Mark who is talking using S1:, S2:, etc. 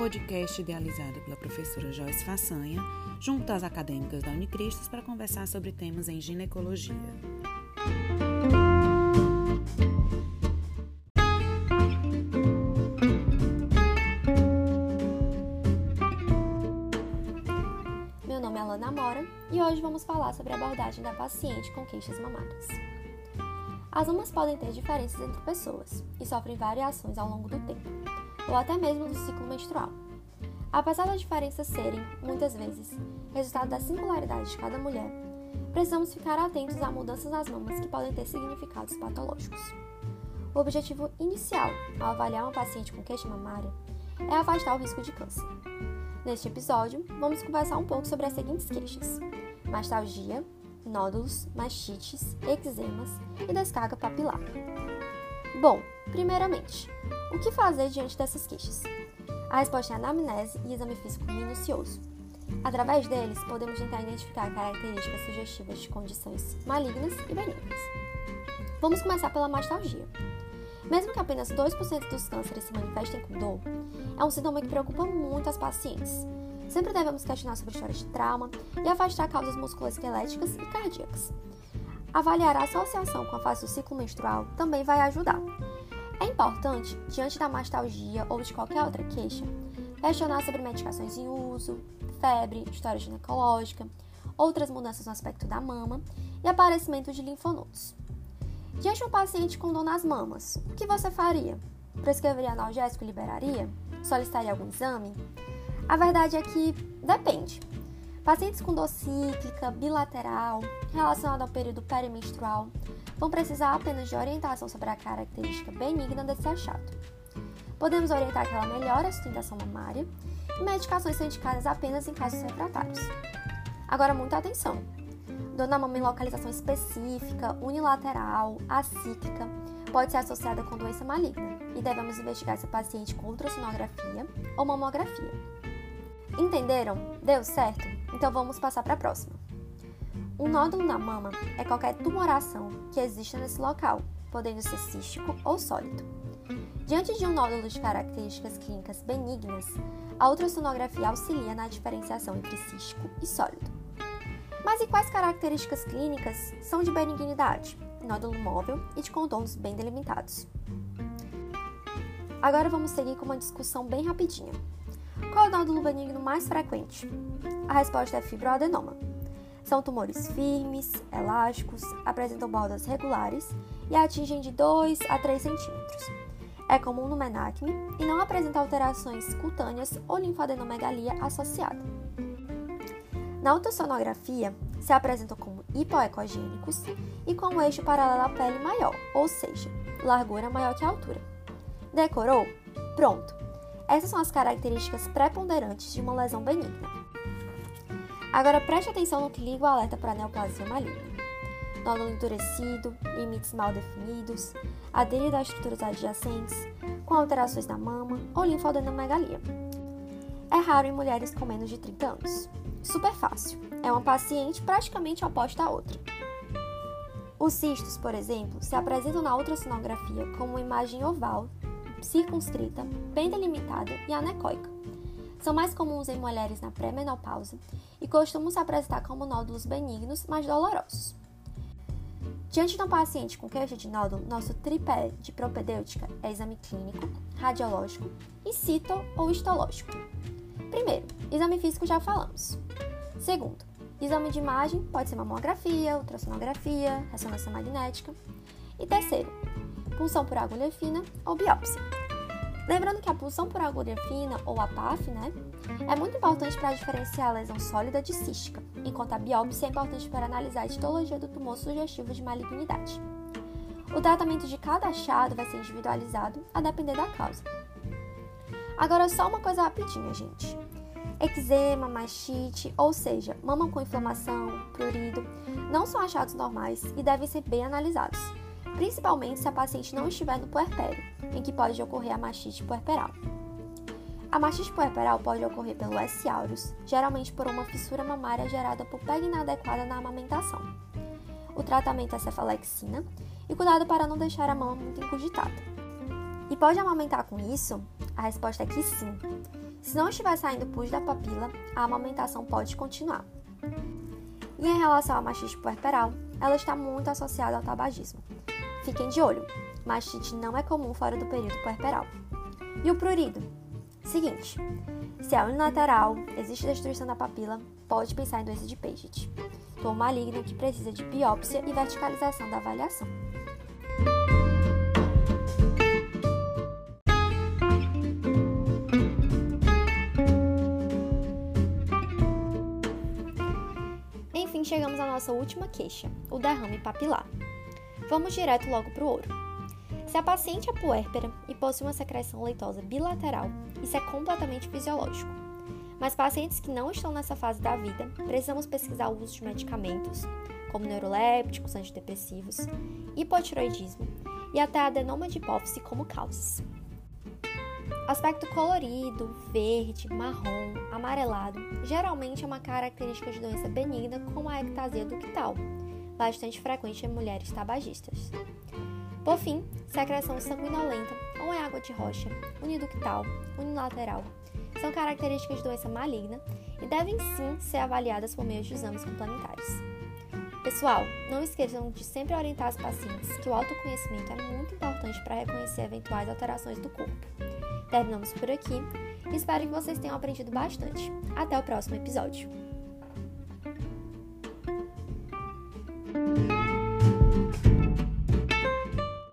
S1: podcast idealizado pela professora Joyce Façanha, junto às acadêmicas da Unicristos, para conversar sobre temas em ginecologia.
S2: Meu nome é Alana Mora e hoje vamos falar sobre a abordagem da paciente com queixas mamárias. As mamas podem ter diferenças entre pessoas e sofrem variações ao longo do tempo, ou até mesmo do ciclo menstrual. Apesar das diferenças serem, muitas vezes, resultado da singularidade de cada mulher, precisamos ficar atentos a mudanças nas mamas que podem ter significados patológicos. O objetivo inicial ao avaliar uma paciente com queixa mamária é afastar o risco de câncer. Neste episódio, vamos conversar um pouco sobre as seguintes queixas: mastalgia, nódulos, mastites, eczemas e descarga papilar. Bom, primeiramente, o que fazer diante dessas queixas? A resposta é anamnese e exame físico minucioso. Através deles, podemos tentar identificar características sugestivas de condições malignas e benignas. Vamos começar pela mastalgia. Mesmo que apenas 2% dos cânceres se manifestem com dor, é um sintoma que preocupa muito as pacientes, Sempre devemos questionar sobre histórias de trauma e afastar causas musculoesqueléticas e cardíacas. Avaliar a associação com a fase do ciclo menstrual também vai ajudar. É importante, diante da mastalgia ou de qualquer outra queixa, questionar sobre medicações em uso, febre, história ginecológica, outras mudanças no aspecto da mama e aparecimento de linfonodos. Diante de um paciente com dor nas mamas, o que você faria? Prescreveria analgésico e liberaria? Solicitaria algum exame? A verdade é que depende. Pacientes com dor cíclica, bilateral, relacionada ao período perimenstrual, vão precisar apenas de orientação sobre a característica benigna desse achado. Podemos orientar que ela melhora a sustentação mamária e medicações são indicadas apenas em casos refratários. Agora, muita atenção! Dor na mama em localização específica, unilateral, acíclica, pode ser associada com doença maligna e devemos investigar esse paciente com ultrassonografia ou mamografia. Entenderam? Deu certo? Então vamos passar para a próxima. Um nódulo na mama é qualquer tumoração que exista nesse local, podendo ser cístico ou sólido. Diante de um nódulo de características clínicas benignas, a ultrassonografia auxilia na diferenciação entre cístico e sólido. Mas e quais características clínicas são de benignidade, nódulo móvel e de contornos bem delimitados? Agora vamos seguir com uma discussão bem rapidinha. Qual é o nódulo benigno mais frequente? A resposta é fibroadenoma. São tumores firmes, elásticos, apresentam bordas regulares e atingem de 2 a 3 centímetros. É comum no menacme e não apresenta alterações cutâneas ou linfadenomegalia associada. Na ultrassonografia, se apresentam como hipoecogênicos e com um eixo paralelo à pele maior, ou seja, largura maior que a altura. Decorou? Pronto! Essas são as características preponderantes de uma lesão benigna. Agora preste atenção no que liga o alerta para a neoplasia maligna. Nódulo endurecido, limites mal definidos, aderido a estruturas adjacentes, com alterações na mama ou linfadenomegalia. É raro em mulheres com menos de 30 anos. Super fácil. É uma paciente praticamente oposta à outra. Os cistos, por exemplo, se apresentam na ultrassonografia como uma imagem oval circunscrita, bem delimitada e anecoica. São mais comuns em mulheres na pré-menopausa e costumam se apresentar como nódulos benignos, mas dolorosos. Diante de um paciente com queixa de nódulo, nosso tripé de propedêutica é exame clínico, radiológico e cito ou histológico. Primeiro, exame físico já falamos. Segundo, exame de imagem pode ser mamografia, ultrassonografia, ressonância magnética. E terceiro, punção por agulha fina ou biópsia. Lembrando que a punção por agulha fina, ou a PAF, né, é muito importante para diferenciar a lesão sólida de cística, enquanto a biópsia é importante para analisar a histologia do tumor sugestivo de malignidade. O tratamento de cada achado vai ser individualizado a depender da causa. Agora, só uma coisa rapidinha, gente. Eczema, mastite, ou seja, mama com inflamação, prurido, não são achados normais e devem ser bem analisados principalmente se a paciente não estiver no puerpério, em que pode ocorrer a mastite puerperal. A mastite puerperal pode ocorrer pelo S. aureus, geralmente por uma fissura mamária gerada por pega inadequada na amamentação. O tratamento é cefalexina e cuidado para não deixar a mama muito encurgitada. E pode amamentar com isso? A resposta é que sim. Se não estiver saindo pus da papila, a amamentação pode continuar. E em relação à mastite puerperal, ela está muito associada ao tabagismo. Fiquem de olho, mastite não é comum fora do período puerperal. E o prurido? Seguinte, se é unilateral, existe destruição da papila, pode pensar em doença de Paget, tumor maligno que precisa de biópsia e verticalização da avaliação. Enfim, chegamos à nossa última queixa, o derrame papilar. Vamos direto logo para o ouro. Se a paciente é puérpera e possui uma secreção leitosa bilateral, isso é completamente fisiológico. Mas pacientes que não estão nessa fase da vida, precisamos pesquisar o uso de medicamentos, como neurolépticos, antidepressivos, hipotiroidismo e até adenoma de hipófise como causas. Aspecto colorido, verde, marrom, amarelado, geralmente é uma característica de doença benigna como a ectasia ductal, bastante frequente em mulheres tabagistas. Por fim, secreção sanguinolenta ou em água de rocha, uniductal, unilateral, são características de doença maligna e devem sim ser avaliadas por meio de exames complementares. Pessoal, não esqueçam de sempre orientar os pacientes que o autoconhecimento é muito importante para reconhecer eventuais alterações do corpo. Terminamos por aqui espero que vocês tenham aprendido bastante. Até o próximo episódio. thank you